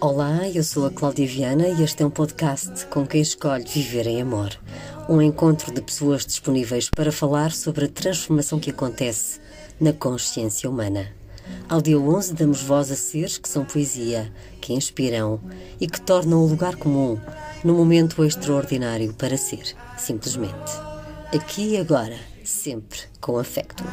Olá, eu sou a Cláudia Viana e este é um podcast com quem escolhe viver em amor. Um encontro de pessoas disponíveis para falar sobre a transformação que acontece na consciência humana. Ao dia 11 damos voz a seres que são poesia, que inspiram e que tornam o lugar comum no momento extraordinário para ser, simplesmente. Aqui e agora, sempre com afeto.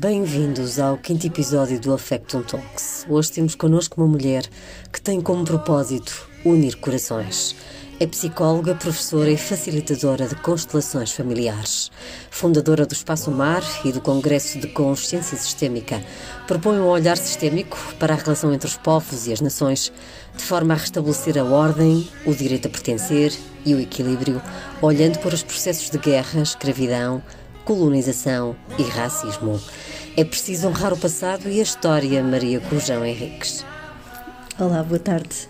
Bem-vindos ao quinto episódio do Affectum Talks. Hoje temos connosco uma mulher que tem como propósito unir corações. É psicóloga, professora e facilitadora de constelações familiares. Fundadora do Espaço Mar e do Congresso de Consciência Sistémica. Propõe um olhar sistémico para a relação entre os povos e as nações, de forma a restabelecer a ordem, o direito a pertencer e o equilíbrio, olhando para os processos de guerra, escravidão, colonização e racismo. É preciso honrar o passado e a história, Maria Corujão Henriques. Olá, boa tarde.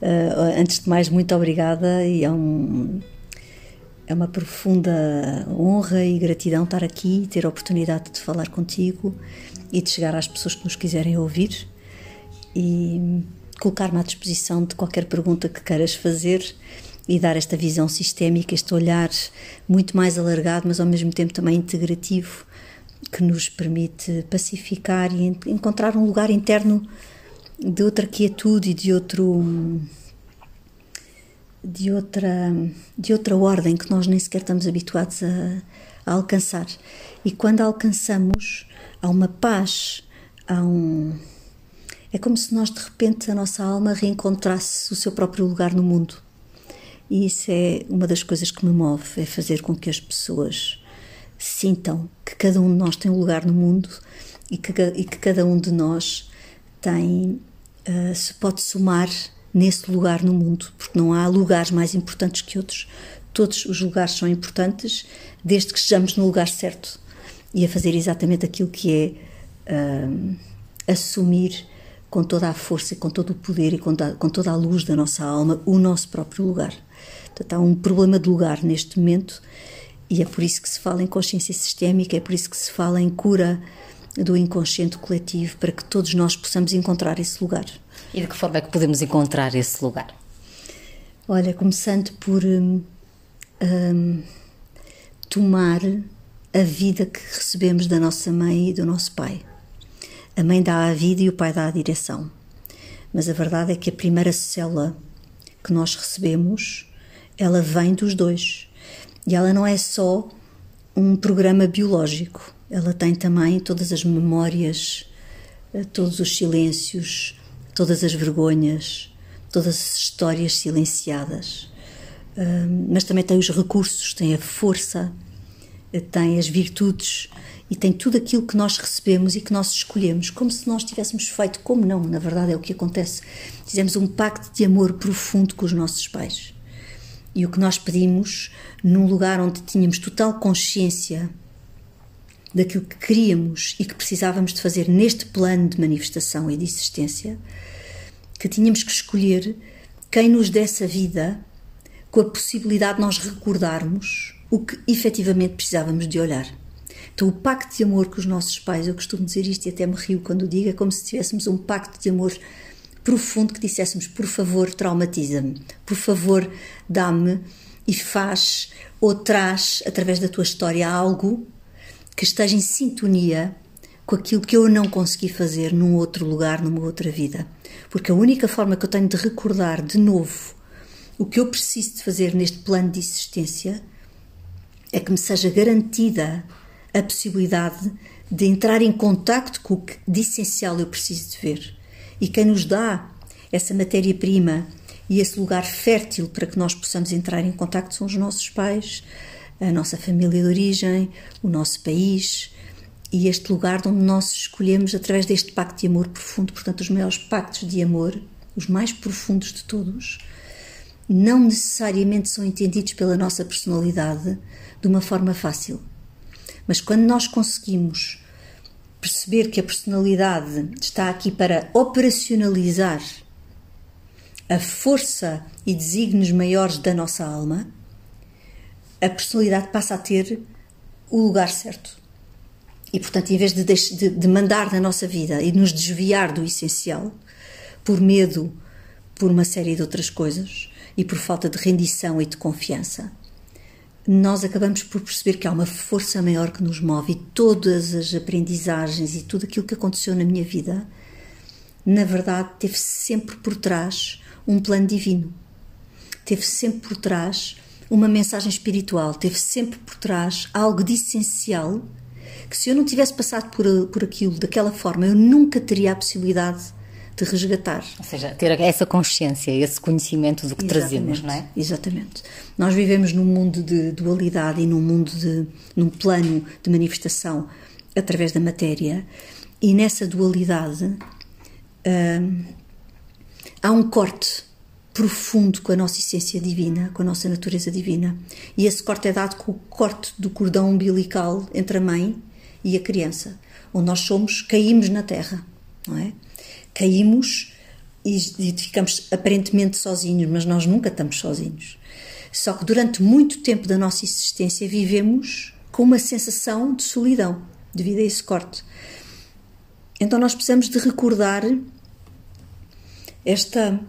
Uh, antes de mais, muito obrigada e é, um, é uma profunda honra e gratidão estar aqui, ter a oportunidade de falar contigo e de chegar às pessoas que nos quiserem ouvir e colocar-me à disposição de qualquer pergunta que queiras fazer e dar esta visão sistémica, este olhar muito mais alargado, mas ao mesmo tempo também integrativo, que nos permite pacificar e encontrar um lugar interno de outra quietude e de outro de outra de outra ordem que nós nem sequer estamos habituados a, a alcançar. E quando alcançamos há uma paz há um é como se nós de repente a nossa alma reencontrasse o seu próprio lugar no mundo e isso é uma das coisas que me move é fazer com que as pessoas sintam que cada um de nós tem um lugar no mundo e que, e que cada um de nós tem uh, se pode somar nesse lugar no mundo, porque não há lugares mais importantes que outros. Todos os lugares são importantes, desde que estejamos no lugar certo e a fazer exatamente aquilo que é uh, assumir com toda a força, com todo o poder e com, da, com toda a luz da nossa alma o nosso próprio lugar. Portanto, há um problema de lugar neste momento e é por isso que se fala em consciência sistémica, é por isso que se fala em cura do inconsciente coletivo para que todos nós possamos encontrar esse lugar. E de que forma é que podemos encontrar esse lugar? Olha, começando por hum, hum, tomar a vida que recebemos da nossa mãe e do nosso pai. A mãe dá a vida e o pai dá a direção. Mas a verdade é que a primeira célula que nós recebemos, ela vem dos dois. E ela não é só um programa biológico, ela tem também todas as memórias, eh, todos os silêncios, todas as vergonhas, todas as histórias silenciadas. Mas também tem os recursos, tem a força, eh, tem as virtudes e tem tudo aquilo que nós recebemos e que nós escolhemos, como se nós tivéssemos feito, como não, na verdade é o que acontece. Fizemos um pacto de amor profundo com os nossos pais. E o que nós pedimos, num lugar onde tínhamos total consciência daquilo que queríamos e que precisávamos de fazer neste plano de manifestação e de existência, que tínhamos que escolher quem nos desse a vida com a possibilidade de nós recordarmos o que efetivamente precisávamos de olhar. Então, o pacto de amor com os nossos pais, eu costumo dizer isto e até me rio quando digo, é como se tivéssemos um pacto de amor profundo que disséssemos: por favor, traumatiza-me, por favor, dá-me e faz ou traz, através da tua história, algo que esteja em sintonia com aquilo que eu não consegui fazer num outro lugar, numa outra vida. Porque a única forma que eu tenho de recordar de novo o que eu preciso de fazer neste plano de existência é que me seja garantida a possibilidade de entrar em contacto com o que de essencial eu preciso de ver. E quem nos dá essa matéria-prima e esse lugar fértil para que nós possamos entrar em contacto são os nossos pais, a nossa família de origem, o nosso país, e este lugar onde nós escolhemos através deste pacto de amor profundo. Portanto, os maiores pactos de amor, os mais profundos de todos, não necessariamente são entendidos pela nossa personalidade de uma forma fácil. Mas quando nós conseguimos perceber que a personalidade está aqui para operacionalizar a força e desígnios maiores da nossa alma, a personalidade passa a ter o lugar certo. E, portanto, em vez de, de, de mandar na nossa vida e nos desviar do essencial, por medo, por uma série de outras coisas, e por falta de rendição e de confiança, nós acabamos por perceber que há uma força maior que nos move e todas as aprendizagens e tudo aquilo que aconteceu na minha vida, na verdade, teve sempre por trás um plano divino. Teve sempre por trás uma mensagem espiritual, teve sempre por trás algo de essencial que se eu não tivesse passado por, por aquilo daquela forma, eu nunca teria a possibilidade de resgatar. Ou seja, ter essa consciência, esse conhecimento do que Exatamente. trazemos, não é? Exatamente. Nós vivemos num mundo de dualidade e num mundo de num plano de manifestação através da matéria e nessa dualidade hum, há um corte profundo com a nossa essência divina, com a nossa natureza divina. E esse corte é dado com o corte do cordão umbilical entre a mãe e a criança, onde nós somos, caímos na terra, não é? Caímos e, ficamos aparentemente sozinhos, mas nós nunca estamos sozinhos. Só que durante muito tempo da nossa existência vivemos com uma sensação de solidão devido a esse corte. Então nós precisamos de recordar esta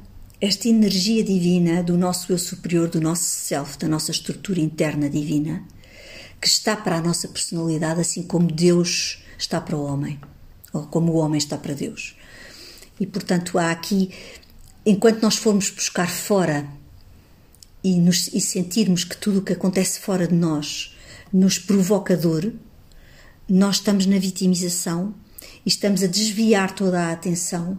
esta energia divina do nosso eu superior, do nosso self, da nossa estrutura interna divina, que está para a nossa personalidade, assim como Deus está para o homem, ou como o homem está para Deus. E portanto há aqui, enquanto nós formos buscar fora e, nos, e sentirmos que tudo o que acontece fora de nós nos provoca dor, nós estamos na vitimização e estamos a desviar toda a atenção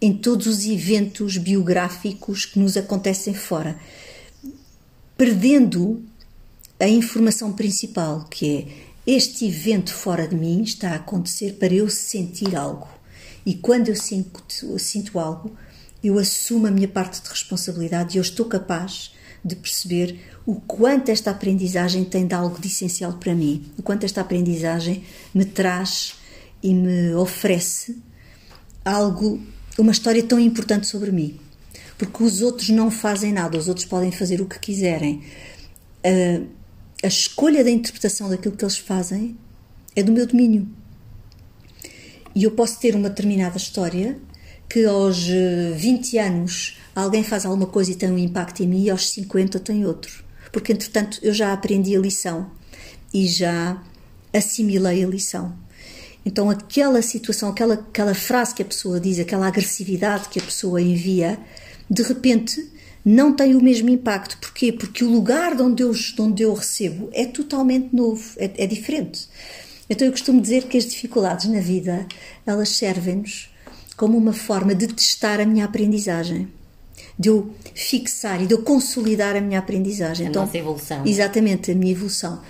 em todos os eventos biográficos que nos acontecem fora, perdendo a informação principal, que é este evento fora de mim está a acontecer para eu sentir algo. E quando eu sinto, eu sinto algo, eu assumo a minha parte de responsabilidade e eu estou capaz de perceber o quanto esta aprendizagem tem de algo de essencial para mim, o quanto esta aprendizagem me traz e me oferece algo uma história tão importante sobre mim. Porque os outros não fazem nada, os outros podem fazer o que quiserem. A, a escolha da interpretação daquilo que eles fazem é do meu domínio. E eu posso ter uma determinada história que aos 20 anos alguém faz alguma coisa e tem um impacto em mim e aos 50 tem outro. Porque, entretanto, eu já aprendi a lição e já assimilei a lição. Então, aquela situação, aquela, aquela frase que a pessoa diz, aquela agressividade que a pessoa envia, de repente não tem o mesmo impacto. Porquê? Porque o lugar de onde eu, de onde eu recebo é totalmente novo, é, é diferente. Então, eu costumo dizer que as dificuldades na vida elas servem-nos como uma forma de testar a minha aprendizagem de eu fixar e de eu consolidar a minha aprendizagem. A então, nossa evolução. Exatamente, a minha evolução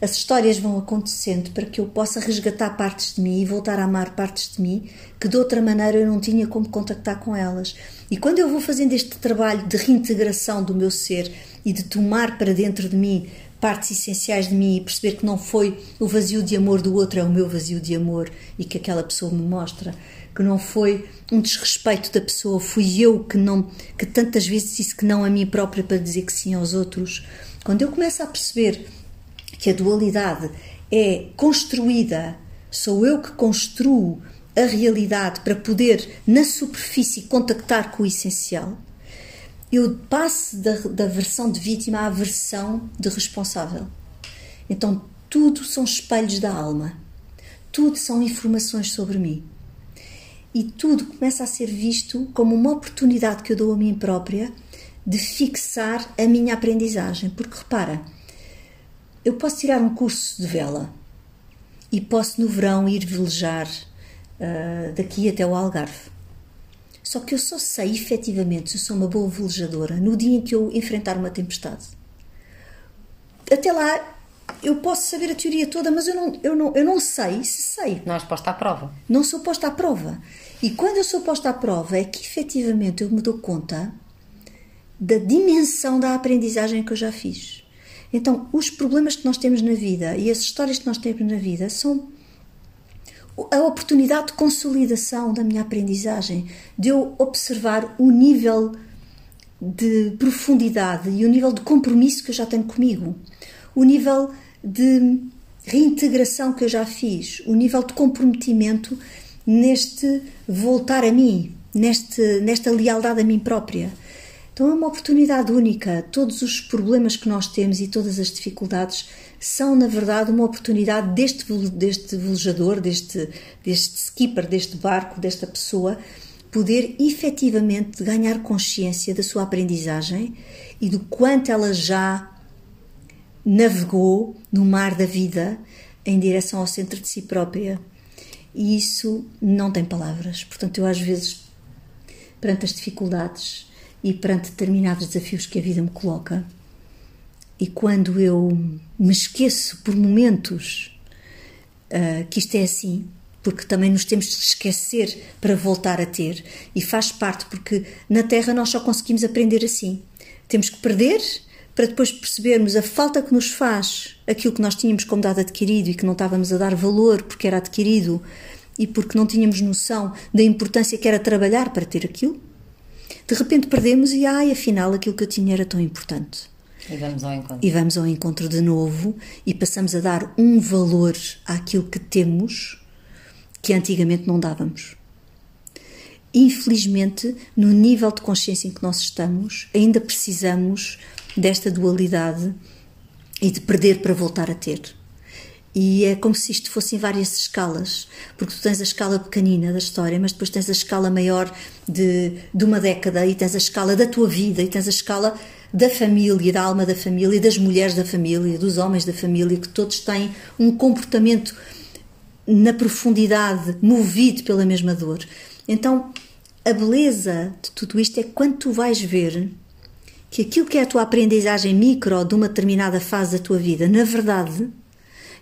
as histórias vão acontecendo para que eu possa resgatar partes de mim e voltar a amar partes de mim que de outra maneira eu não tinha como contactar com elas. E quando eu vou fazendo este trabalho de reintegração do meu ser e de tomar para dentro de mim partes essenciais de mim e perceber que não foi o vazio de amor do outro, é o meu vazio de amor e que aquela pessoa me mostra, que não foi um desrespeito da pessoa, fui eu que não que tantas vezes disse que não a mim própria para dizer que sim aos outros. Quando eu começo a perceber que a dualidade é construída, sou eu que construo a realidade para poder, na superfície, contactar com o essencial, eu passo da, da versão de vítima à versão de responsável. Então, tudo são espelhos da alma, tudo são informações sobre mim. E tudo começa a ser visto como uma oportunidade que eu dou a mim própria de fixar a minha aprendizagem. Porque repara, eu posso tirar um curso de vela e posso no verão ir velejar uh, daqui até o Algarve. Só que eu só sei efetivamente se sou uma boa velejadora no dia em que eu enfrentar uma tempestade. Até lá eu posso saber a teoria toda, mas eu não, eu não, eu não sei se sei. Não és posta à prova. Não sou posta à prova. E quando eu sou posta à prova é que efetivamente eu me dou conta da dimensão da aprendizagem que eu já fiz. Então, os problemas que nós temos na vida e as histórias que nós temos na vida são a oportunidade de consolidação da minha aprendizagem, de eu observar o nível de profundidade e o nível de compromisso que eu já tenho comigo, o nível de reintegração que eu já fiz, o nível de comprometimento neste voltar a mim, neste, nesta lealdade a mim própria. Então é uma oportunidade única. Todos os problemas que nós temos e todas as dificuldades são, na verdade, uma oportunidade deste, deste velejador, deste, deste skipper, deste barco, desta pessoa, poder efetivamente ganhar consciência da sua aprendizagem e do quanto ela já navegou no mar da vida em direção ao centro de si própria. E isso não tem palavras. Portanto, eu às vezes, perante as dificuldades, e perante determinados desafios que a vida me coloca. E quando eu me esqueço por momentos uh, que isto é assim, porque também nos temos de esquecer para voltar a ter, e faz parte, porque na Terra nós só conseguimos aprender assim. Temos que perder para depois percebermos a falta que nos faz aquilo que nós tínhamos como dado adquirido e que não estávamos a dar valor porque era adquirido e porque não tínhamos noção da importância que era trabalhar para ter aquilo de repente perdemos e ai, afinal aquilo que eu tinha era tão importante. E vamos ao encontro. E vamos ao encontro de novo e passamos a dar um valor àquilo que temos que antigamente não dávamos. Infelizmente, no nível de consciência em que nós estamos, ainda precisamos desta dualidade e de perder para voltar a ter. E é como se isto fossem várias escalas, porque tu tens a escala pequenina da história, mas depois tens a escala maior de, de uma década, e tens a escala da tua vida, e tens a escala da família, da alma da família, das mulheres da família, dos homens da família, que todos têm um comportamento na profundidade, movido pela mesma dor. Então, a beleza de tudo isto é quando tu vais ver que aquilo que é a tua aprendizagem micro de uma determinada fase da tua vida, na verdade,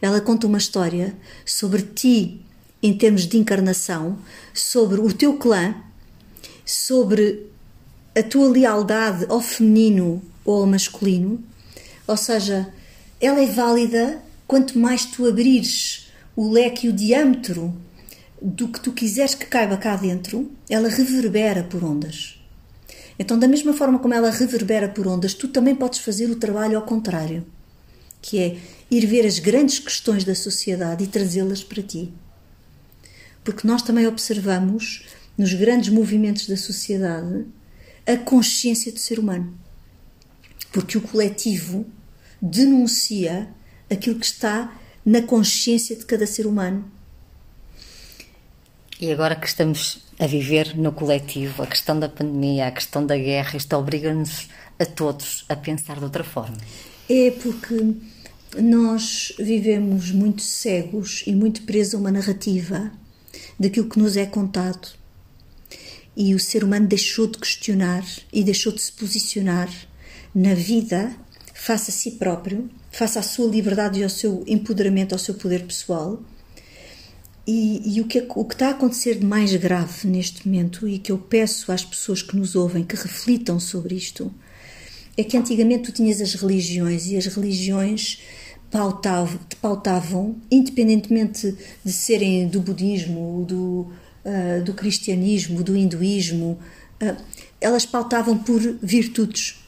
ela conta uma história sobre ti em termos de encarnação, sobre o teu clã, sobre a tua lealdade ao feminino ou ao masculino. Ou seja, ela é válida quanto mais tu abrires o leque e o diâmetro do que tu quiseres que caiba cá dentro, ela reverbera por ondas. Então, da mesma forma como ela reverbera por ondas, tu também podes fazer o trabalho ao contrário, que é ir ver as grandes questões da sociedade e trazê-las para ti. Porque nós também observamos nos grandes movimentos da sociedade a consciência do ser humano. Porque o coletivo denuncia aquilo que está na consciência de cada ser humano. E agora que estamos a viver no coletivo, a questão da pandemia, a questão da guerra, isto obriga-nos a todos a pensar de outra forma. É porque nós vivemos muito cegos e muito presos a uma narrativa daquilo que nos é contado. E o ser humano deixou de questionar e deixou de se posicionar na vida face a si próprio, face à sua liberdade e ao seu empoderamento, ao seu poder pessoal. E, e o, que, é o que está a acontecer de mais grave neste momento, e que eu peço às pessoas que nos ouvem que reflitam sobre isto, é que antigamente tu tinhas as religiões e as religiões pautavam, pautavam independentemente de serem do budismo, do, uh, do cristianismo, do hinduísmo, uh, elas pautavam por virtudes.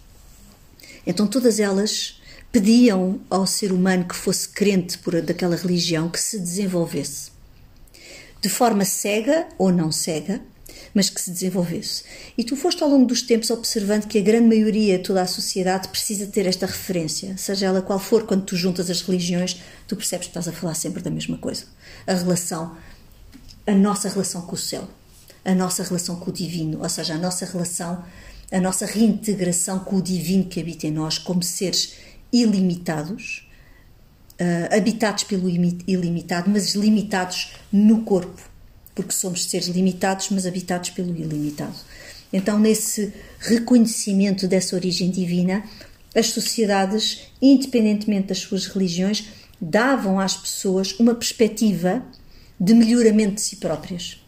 Então todas elas pediam ao ser humano que fosse crente por daquela religião que se desenvolvesse. De forma cega ou não cega, mas que se desenvolvesse. E tu foste ao longo dos tempos observando que a grande maioria, toda a sociedade, precisa ter esta referência, seja ela qual for, quando tu juntas as religiões, tu percebes que estás a falar sempre da mesma coisa. A relação, a nossa relação com o céu, a nossa relação com o divino, ou seja, a nossa relação, a nossa reintegração com o divino que habita em nós como seres ilimitados, uh, habitados pelo ilimitado, mas limitados no corpo porque somos seres limitados, mas habitados pelo ilimitado. Então, nesse reconhecimento dessa origem divina, as sociedades, independentemente das suas religiões, davam às pessoas uma perspectiva de melhoramento de si próprias.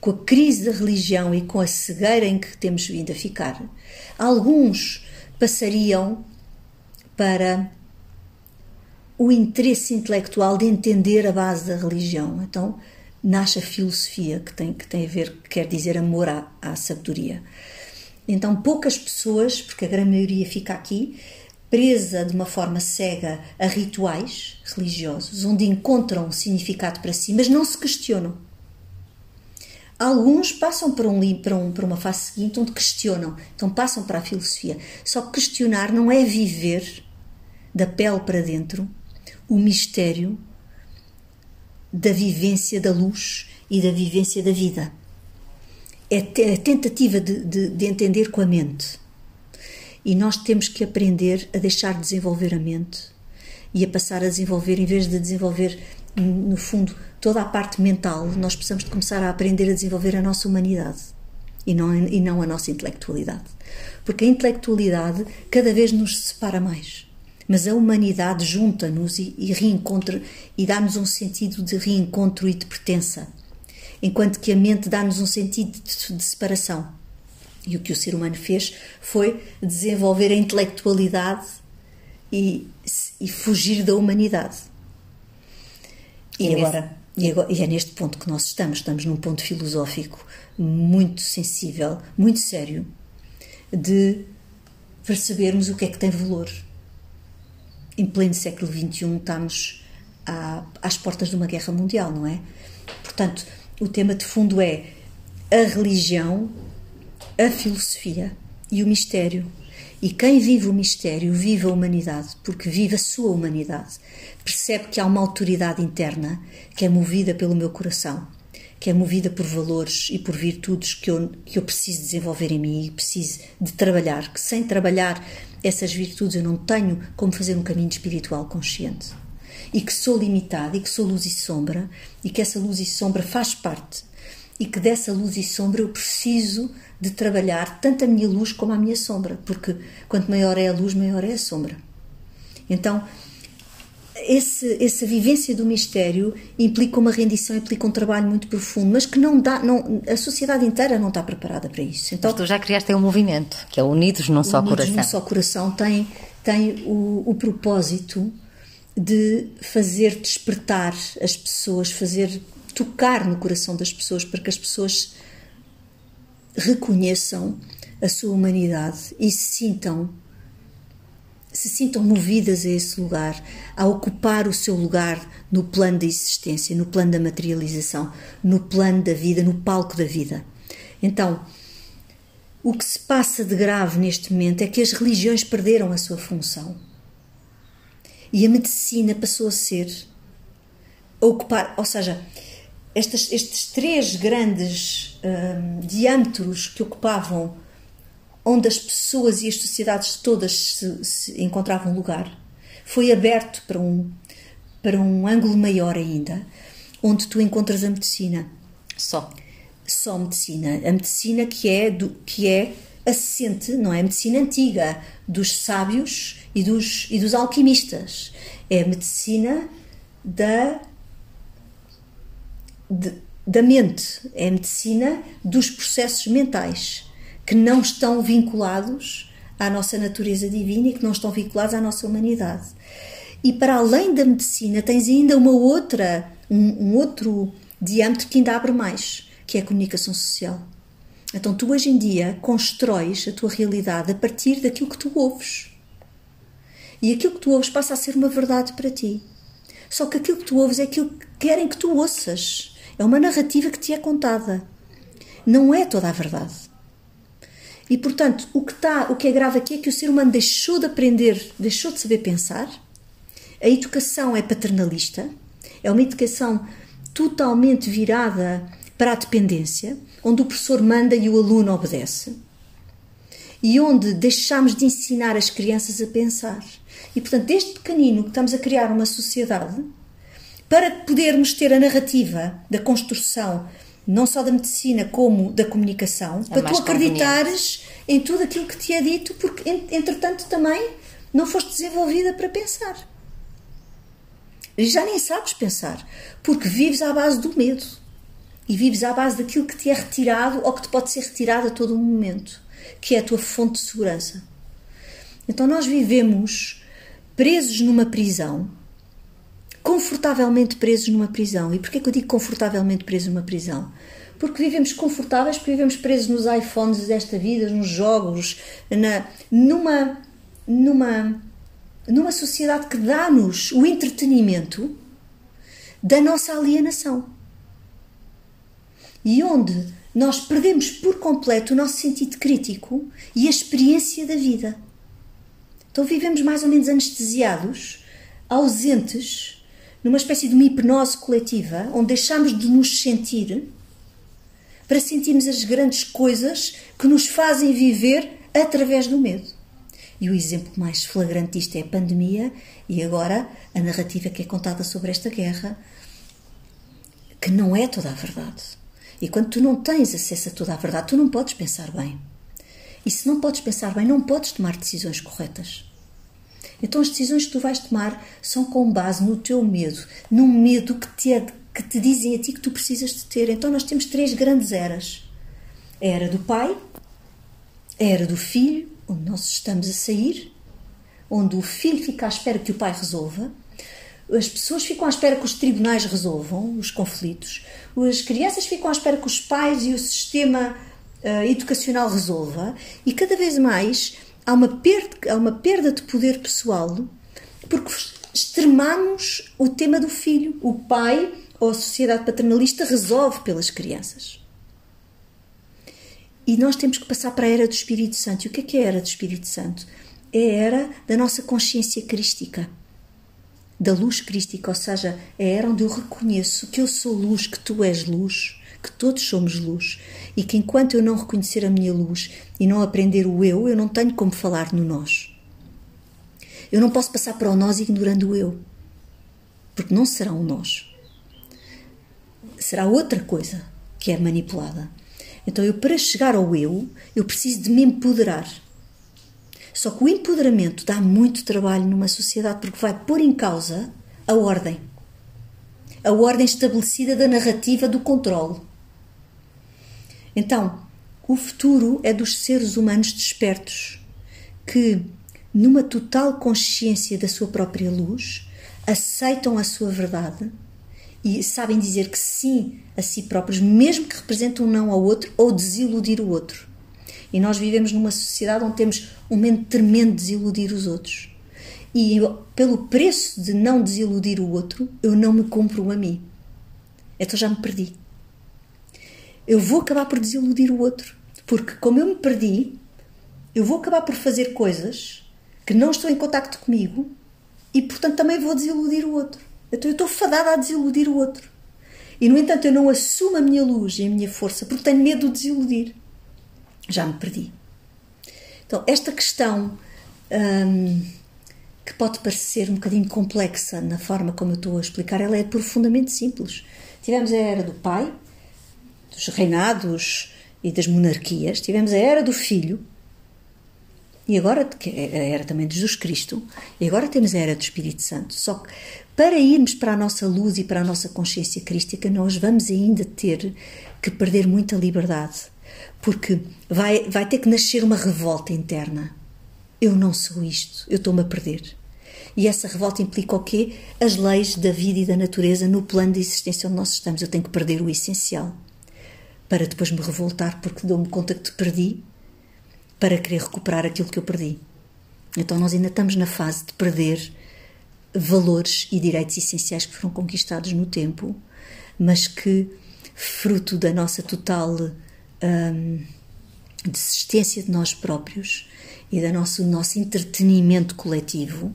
Com a crise da religião e com a cegueira em que temos vindo a ficar, alguns passariam para o interesse intelectual de entender a base da religião. Então, nasce a filosofia, que tem, que tem a ver, que quer dizer amor à, à sabedoria. Então, poucas pessoas, porque a grande maioria fica aqui, presa de uma forma cega a rituais religiosos, onde encontram significado para si, mas não se questionam. Alguns passam para, um, para, um, para uma fase seguinte onde questionam, então passam para a filosofia. Só que questionar não é viver da pele para dentro o mistério da vivência da luz e da vivência da vida. É a tentativa de, de, de entender com a mente. E nós temos que aprender a deixar de desenvolver a mente e a passar a desenvolver, em vez de desenvolver, no fundo, toda a parte mental, nós precisamos de começar a aprender a desenvolver a nossa humanidade e não, e não a nossa intelectualidade. Porque a intelectualidade cada vez nos separa mais mas a humanidade junta-nos e, e reencontra e dá-nos um sentido de reencontro e de pertença, enquanto que a mente dá-nos um sentido de, de separação. E o que o ser humano fez foi desenvolver a intelectualidade e, e fugir da humanidade. E, é agora, e, agora, e é neste ponto que nós estamos. Estamos num ponto filosófico muito sensível, muito sério, de percebermos o que é que tem valor em pleno século XXI estamos à, às portas de uma guerra mundial, não é? Portanto, o tema de fundo é a religião, a filosofia e o mistério. E quem vive o mistério vive a humanidade, porque vive a sua humanidade. Percebe que há uma autoridade interna que é movida pelo meu coração, que é movida por valores e por virtudes que eu, que eu preciso desenvolver em mim e preciso de trabalhar, que sem trabalhar essas virtudes eu não tenho como fazer um caminho espiritual consciente. E que sou limitada, e que sou luz e sombra, e que essa luz e sombra faz parte. E que dessa luz e sombra eu preciso de trabalhar tanto a minha luz como a minha sombra, porque quanto maior é a luz, maior é a sombra. Então, esse, essa vivência do mistério implica uma rendição, implica um trabalho muito profundo, mas que não dá, não, a sociedade inteira não está preparada para isso. Então, mas tu já criaste um movimento, que é Unidos num Só Unidos Coração. Unidos num Só Coração tem, tem o, o propósito de fazer despertar as pessoas, fazer tocar no coração das pessoas para que as pessoas reconheçam a sua humanidade e se sintam se sintam movidas a esse lugar, a ocupar o seu lugar no plano da existência, no plano da materialização, no plano da vida, no palco da vida. Então, o que se passa de grave neste momento é que as religiões perderam a sua função. E a medicina passou a ser a ocupar, ou seja, estes, estes três grandes hum, diâmetros que ocupavam onde as pessoas e as sociedades todas se, se encontravam lugar, foi aberto para um, para um ângulo maior ainda, onde tu encontras a medicina. Só. Só medicina. A medicina que é, do, que é assente, não é a medicina antiga, dos sábios e dos, e dos alquimistas. É a medicina da, de, da mente, é a medicina dos processos mentais que não estão vinculados à nossa natureza divina e que não estão vinculados à nossa humanidade. E para além da medicina, tens ainda uma outra, um, um outro diâmetro que ainda abre mais, que é a comunicação social. Então, tu hoje em dia constróis a tua realidade a partir daquilo que tu ouves. E aquilo que tu ouves passa a ser uma verdade para ti. Só que aquilo que tu ouves é aquilo que querem que tu ouças. É uma narrativa que te é contada. Não é toda a verdade. E portanto, o que, está, o que é grave aqui é que o ser humano deixou de aprender, deixou de saber pensar. A educação é paternalista, é uma educação totalmente virada para a dependência, onde o professor manda e o aluno obedece. E onde deixamos de ensinar as crianças a pensar. E portanto, desde pequenino que estamos a criar uma sociedade para podermos ter a narrativa da construção não só da medicina como da comunicação, é para tu acreditares em tudo aquilo que te é dito, porque entretanto também não foste desenvolvida para pensar. E já nem sabes pensar, porque vives à base do medo e vives à base daquilo que te é retirado ou que te pode ser retirado a todo momento, que é a tua fonte de segurança. Então nós vivemos presos numa prisão, confortavelmente presos numa prisão. E porquê que eu digo confortavelmente presos numa prisão? Porque vivemos confortáveis, porque vivemos presos nos iPhones desta vida, nos jogos, na, numa, numa, numa sociedade que dá-nos o entretenimento da nossa alienação. E onde nós perdemos por completo o nosso sentido crítico e a experiência da vida. Então vivemos mais ou menos anestesiados, ausentes, numa espécie de uma hipnose coletiva, onde deixamos de nos sentir para sentirmos as grandes coisas que nos fazem viver através do medo. E o exemplo mais flagrante disto é a pandemia e agora a narrativa que é contada sobre esta guerra, que não é toda a verdade. E quando tu não tens acesso a toda a verdade, tu não podes pensar bem. E se não podes pensar bem, não podes tomar decisões corretas. Então as decisões que tu vais tomar são com base no teu medo, num medo que te, é, que te dizem a ti que tu precisas de ter. Então nós temos três grandes eras. A era do pai, a era do filho, onde nós estamos a sair, onde o filho fica à espera que o pai resolva, as pessoas ficam à espera que os tribunais resolvam os conflitos, as crianças ficam à espera que os pais e o sistema uh, educacional resolva, e cada vez mais há uma, perda, há uma perda de poder pessoal porque extremamos o tema do filho. O pai ou a sociedade paternalista resolve pelas crianças. E nós temos que passar para a era do Espírito Santo. E o que é, que é a era do Espírito Santo? É a era da nossa consciência crística, da luz crística, ou seja, é a era onde eu reconheço que eu sou luz, que tu és luz, que todos somos luz e que enquanto eu não reconhecer a minha luz e não aprender o eu, eu não tenho como falar no nós. Eu não posso passar para o nós ignorando o eu, porque não será um nós. Será outra coisa que é manipulada. Então, eu para chegar ao eu, eu preciso de me empoderar. Só que o empoderamento dá muito trabalho numa sociedade porque vai pôr em causa a ordem. A ordem estabelecida da narrativa do controle. Então, o futuro é dos seres humanos despertos que, numa total consciência da sua própria luz, aceitam a sua verdade e sabem dizer que sim a si próprios, mesmo que representem um não ao outro ou desiludir o outro. E nós vivemos numa sociedade onde temos um medo tremendo de desiludir os outros. E pelo preço de não desiludir o outro, eu não me compro a mim. Então já me perdi eu vou acabar por desiludir o outro. Porque, como eu me perdi, eu vou acabar por fazer coisas que não estão em contacto comigo e, portanto, também vou desiludir o outro. Então, eu estou fadada a desiludir o outro. E, no entanto, eu não assumo a minha luz e a minha força porque tenho medo de desiludir. Já me perdi. Então, esta questão hum, que pode parecer um bocadinho complexa na forma como eu estou a explicar, ela é profundamente simples. Tivemos a era do pai, dos reinados e das monarquias, tivemos a era do Filho, e agora, a era também de Jesus Cristo, e agora temos a era do Espírito Santo. Só que para irmos para a nossa luz e para a nossa consciência crística, nós vamos ainda ter que perder muita liberdade, porque vai, vai ter que nascer uma revolta interna. Eu não sou isto, eu estou-me a perder. E essa revolta implica o quê? As leis da vida e da natureza no plano de existência onde nós estamos. Eu tenho que perder o essencial para depois me revoltar porque dou-me conta que te perdi, para querer recuperar aquilo que eu perdi. Então nós ainda estamos na fase de perder valores e direitos essenciais que foram conquistados no tempo, mas que, fruto da nossa total hum, desistência de nós próprios e do nosso, nosso entretenimento coletivo,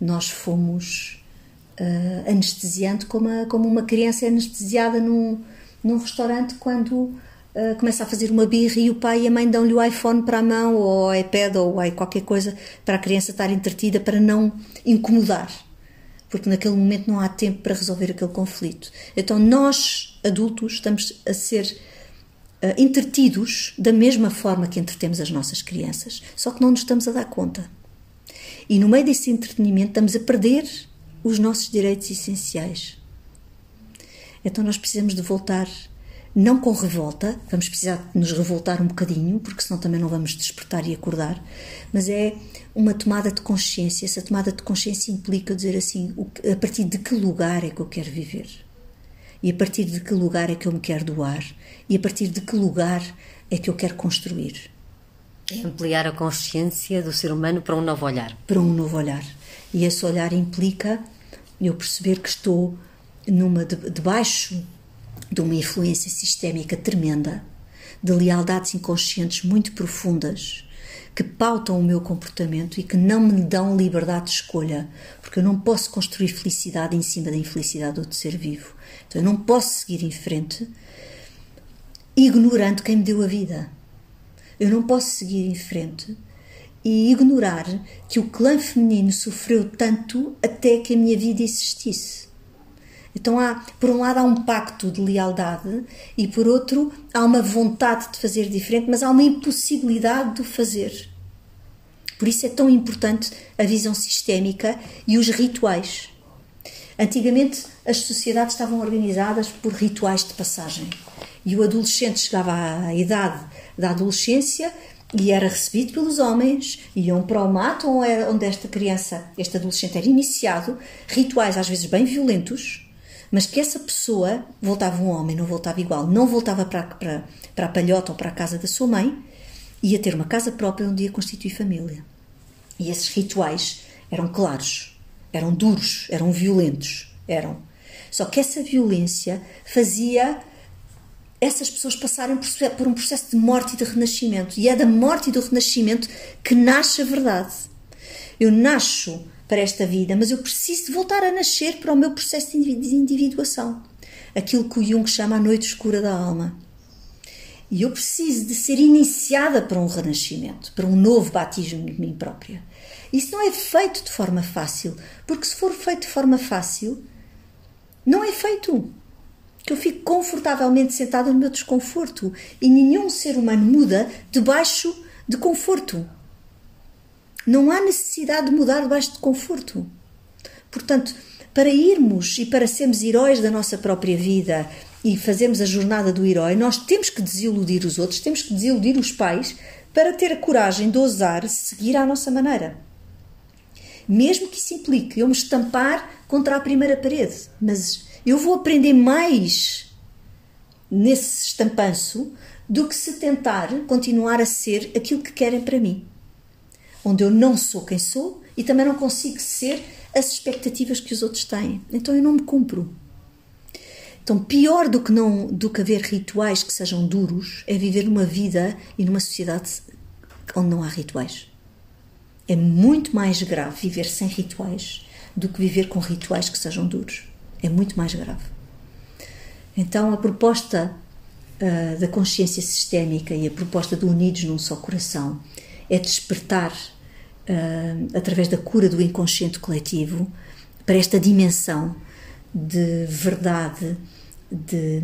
nós fomos uh, anestesiando como, a, como uma criança é anestesiada num, num restaurante quando uh, começa a fazer uma birra e o pai e a mãe dão-lhe o iPhone para a mão ou o iPad ou qualquer coisa para a criança estar entretida para não incomodar. Porque naquele momento não há tempo para resolver aquele conflito. Então nós, adultos, estamos a ser uh, entretidos da mesma forma que entretemos as nossas crianças, só que não nos estamos a dar conta. E no meio desse entretenimento estamos a perder os nossos direitos essenciais. Então nós precisamos de voltar, não com revolta, vamos precisar de nos revoltar um bocadinho, porque senão também não vamos despertar e acordar, mas é uma tomada de consciência. Essa tomada de consciência implica dizer assim: a partir de que lugar é que eu quero viver? E a partir de que lugar é que eu me quero doar? E a partir de que lugar é que eu quero construir? É ampliar a consciência do ser humano para um novo olhar. Para um novo olhar. E esse olhar implica eu perceber que estou numa debaixo de uma influência sistémica tremenda, de lealdades inconscientes muito profundas, que pautam o meu comportamento e que não me dão liberdade de escolha, porque eu não posso construir felicidade em cima da infelicidade do outro ser vivo. Então eu não posso seguir em frente ignorando quem me deu a vida. Eu não posso seguir em frente e ignorar que o clã feminino sofreu tanto até que a minha vida existisse. Então há, por um lado, há um pacto de lealdade e por outro, há uma vontade de fazer diferente, mas há uma impossibilidade de o fazer. Por isso é tão importante a visão sistémica e os rituais. Antigamente as sociedades estavam organizadas por rituais de passagem e o adolescente chegava à idade da adolescência e era recebido pelos homens, iam para o mato onde esta criança, este adolescente era iniciado, rituais às vezes bem violentos, mas que essa pessoa voltava um homem, não voltava igual, não voltava para, para, para a palhota ou para a casa da sua mãe, ia ter uma casa própria onde ia constituir família. E esses rituais eram claros, eram duros, eram violentos, eram. Só que essa violência fazia essas pessoas passarem por um processo de morte e de renascimento. E é da morte e do renascimento que nasce a verdade. Eu nasço para esta vida, mas eu preciso de voltar a nascer para o meu processo de individuação. Aquilo que o Jung chama a noite escura da alma. E eu preciso de ser iniciada para um renascimento, para um novo batismo de mim própria. Isso não é feito de forma fácil, porque se for feito de forma fácil, não é feito que eu fico confortavelmente sentada no meu desconforto e nenhum ser humano muda debaixo de conforto. Não há necessidade de mudar debaixo de conforto. Portanto, para irmos e para sermos heróis da nossa própria vida e fazermos a jornada do herói, nós temos que desiludir os outros, temos que desiludir os pais para ter a coragem de ousar seguir à nossa maneira. Mesmo que isso implique eu me estampar contra a primeira parede, mas eu vou aprender mais nesse estampanço do que se tentar continuar a ser aquilo que querem para mim. Onde eu não sou quem sou e também não consigo ser as expectativas que os outros têm. Então eu não me cumpro. Então, pior do que, não, do que haver rituais que sejam duros é viver numa vida e numa sociedade onde não há rituais. É muito mais grave viver sem rituais do que viver com rituais que sejam duros é muito mais grave. Então, a proposta uh, da consciência sistémica e a proposta do Unidos num só coração é despertar, uh, através da cura do inconsciente coletivo, para esta dimensão de verdade, de,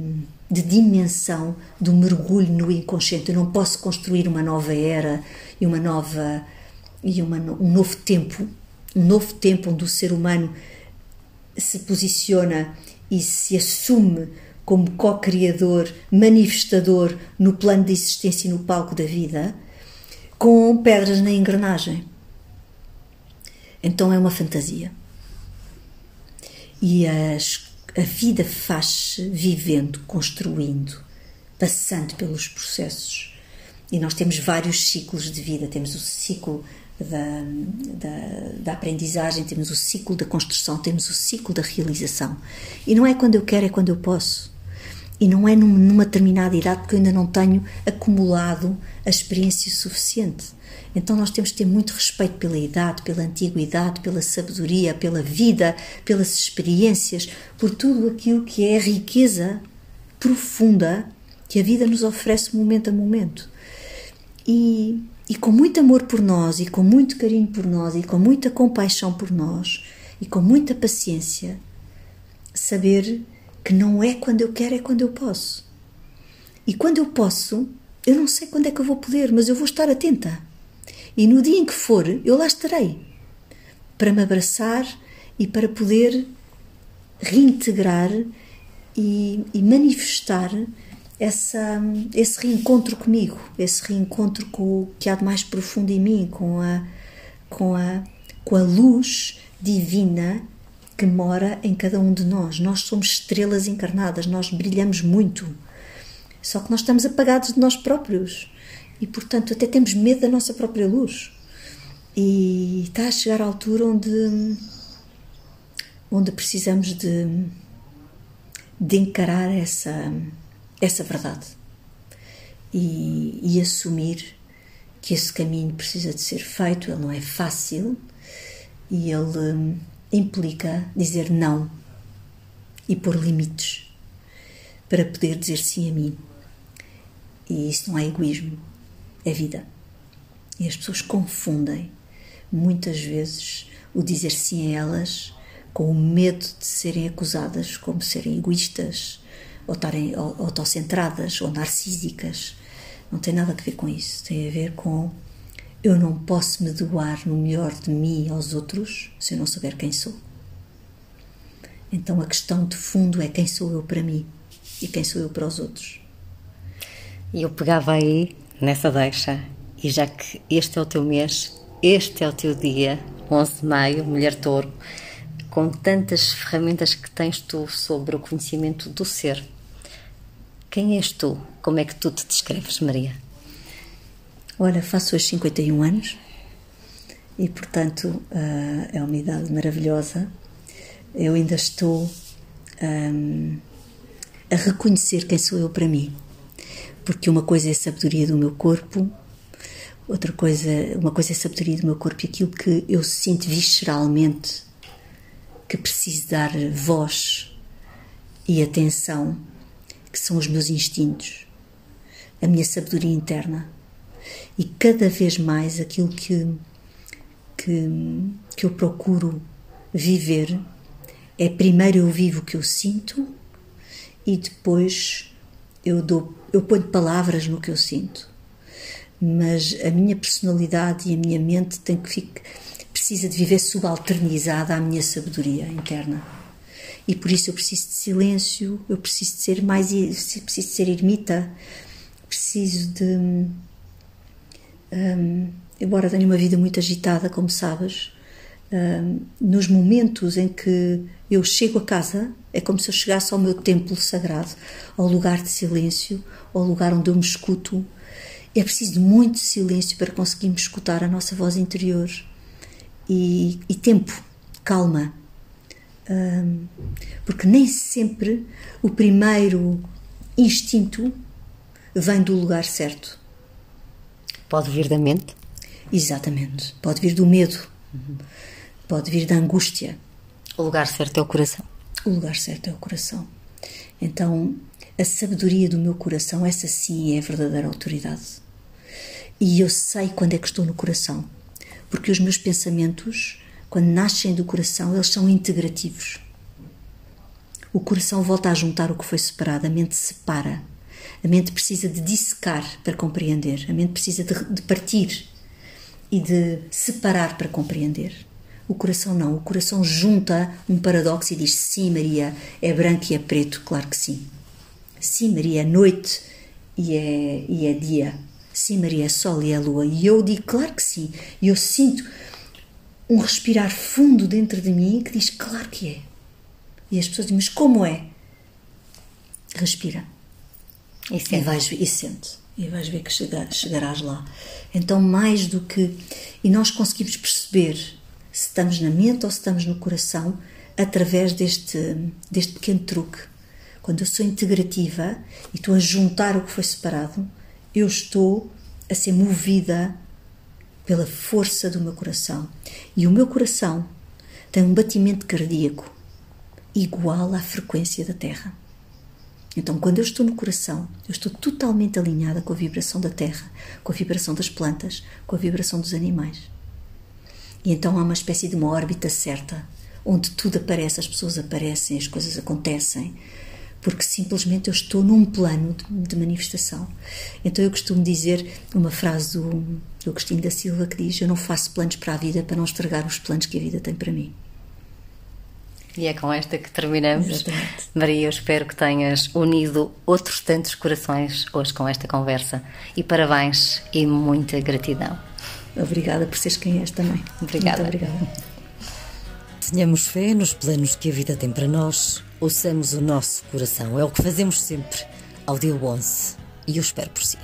de dimensão do mergulho no inconsciente. Eu não posso construir uma nova era e uma nova e uma, um novo tempo, um novo tempo onde o ser humano se posiciona e se assume como co-criador, manifestador no plano de existência e no palco da vida, com pedras na engrenagem. Então é uma fantasia. E as, a vida faz-se vivendo, construindo, passando pelos processos. E nós temos vários ciclos de vida. Temos o ciclo da, da, da, aprendizagem, temos o ciclo da construção, temos o ciclo da realização. E não é quando eu quero, é quando eu posso. E não é numa determinada idade, porque eu ainda não tenho acumulado a experiência suficiente. Então nós temos que ter muito respeito pela idade, pela antiguidade, pela sabedoria, pela vida, pelas experiências, por tudo aquilo que é a riqueza profunda que a vida nos oferece momento a momento. E e com muito amor por nós, e com muito carinho por nós, e com muita compaixão por nós, e com muita paciência, saber que não é quando eu quero, é quando eu posso. E quando eu posso, eu não sei quando é que eu vou poder, mas eu vou estar atenta. E no dia em que for, eu lá estarei para me abraçar e para poder reintegrar e, e manifestar essa, esse reencontro comigo, esse reencontro com o que há de mais profundo em mim, com a, com a, com a luz divina que mora em cada um de nós. Nós somos estrelas encarnadas, nós brilhamos muito. Só que nós estamos apagados de nós próprios e, portanto, até temos medo da nossa própria luz. E está a chegar a altura onde, onde precisamos de, de encarar essa, essa verdade e, e assumir que esse caminho precisa de ser feito, ele não é fácil e ele implica dizer não e pôr limites para poder dizer sim a mim. E isso não é egoísmo, é vida. E as pessoas confundem muitas vezes o dizer sim a elas com o medo de serem acusadas como serem egoístas ou estarem autocentradas ou narcísicas. Não tem nada a ver com isso. Tem a ver com eu não posso me doar no melhor de mim aos outros se eu não souber quem sou. Então a questão de fundo é quem sou eu para mim e quem sou eu para os outros. E eu pegava aí nessa deixa, e já que este é o teu mês, este é o teu dia, 11 de maio, Mulher Touro, com tantas ferramentas que tens tu sobre o conhecimento do ser. Quem és tu? Como é que tu te descreves, Maria? Olha, faço hoje 51 anos e, portanto, uh, é uma idade maravilhosa. Eu ainda estou um, a reconhecer quem sou eu para mim, porque uma coisa é a sabedoria do meu corpo Outra coisa, uma coisa é a sabedoria do meu corpo e aquilo que eu sinto visceralmente que preciso dar voz e atenção, que são os meus instintos, a minha sabedoria interna. E cada vez mais aquilo que, que, que eu procuro viver é primeiro eu vivo o que eu sinto e depois eu dou eu ponho palavras no que eu sinto mas a minha personalidade e a minha mente tem que ficar, precisa de viver subalternizada à minha sabedoria interna. E por isso eu preciso de silêncio, eu preciso de ser mais, preciso de ser ermita, preciso de. Um, embora tenha uma vida muito agitada, como sabes, um, nos momentos em que eu chego a casa, é como se eu chegasse ao meu templo sagrado, ao lugar de silêncio, ao lugar onde eu me escuto, é preciso muito silêncio para conseguirmos escutar a nossa voz interior e, e tempo, calma. Um, porque nem sempre o primeiro instinto vem do lugar certo. Pode vir da mente? Exatamente. Pode vir do medo. Uhum. Pode vir da angústia. O lugar certo é o coração. O lugar certo é o coração. Então, a sabedoria do meu coração, essa sim é a verdadeira autoridade. E eu sei quando é que estou no coração, porque os meus pensamentos, quando nascem do coração, eles são integrativos. O coração volta a juntar o que foi separado, a mente separa. A mente precisa de dissecar para compreender, a mente precisa de, de partir e de separar para compreender. O coração não, o coração junta um paradoxo e diz: sim, Maria, é branco e é preto, claro que sim. Sim, Maria, é noite e é, e é dia. Sim, Maria, é sol e é lua. E eu digo, claro que sim. E eu sinto um respirar fundo dentro de mim que diz, claro que é. E as pessoas dizem, mas como é? Respira. E, e vais e sente. E vais ver que chegar, chegarás lá. Então, mais do que. E nós conseguimos perceber se estamos na mente ou se estamos no coração através deste, deste pequeno truque. Quando eu sou integrativa e estou a juntar o que foi separado, eu estou a ser movida pela força do meu coração. E o meu coração tem um batimento cardíaco igual à frequência da Terra. Então, quando eu estou no coração, eu estou totalmente alinhada com a vibração da Terra, com a vibração das plantas, com a vibração dos animais. E então há uma espécie de uma órbita certa, onde tudo aparece, as pessoas aparecem, as coisas acontecem, porque simplesmente eu estou num plano de, de manifestação. Então eu costumo dizer uma frase do, do Agostinho da Silva que diz: Eu não faço planos para a vida para não estragar os planos que a vida tem para mim. E é com esta que terminamos. Exatamente. Maria, eu espero que tenhas unido outros tantos corações hoje com esta conversa. E parabéns e muita gratidão. Obrigada por seres quem és também. Obrigada. Muito obrigada. Tenhamos fé nos planos que a vida tem para nós, ouçamos o nosso coração. É o que fazemos sempre ao dia 11 e eu espero por si.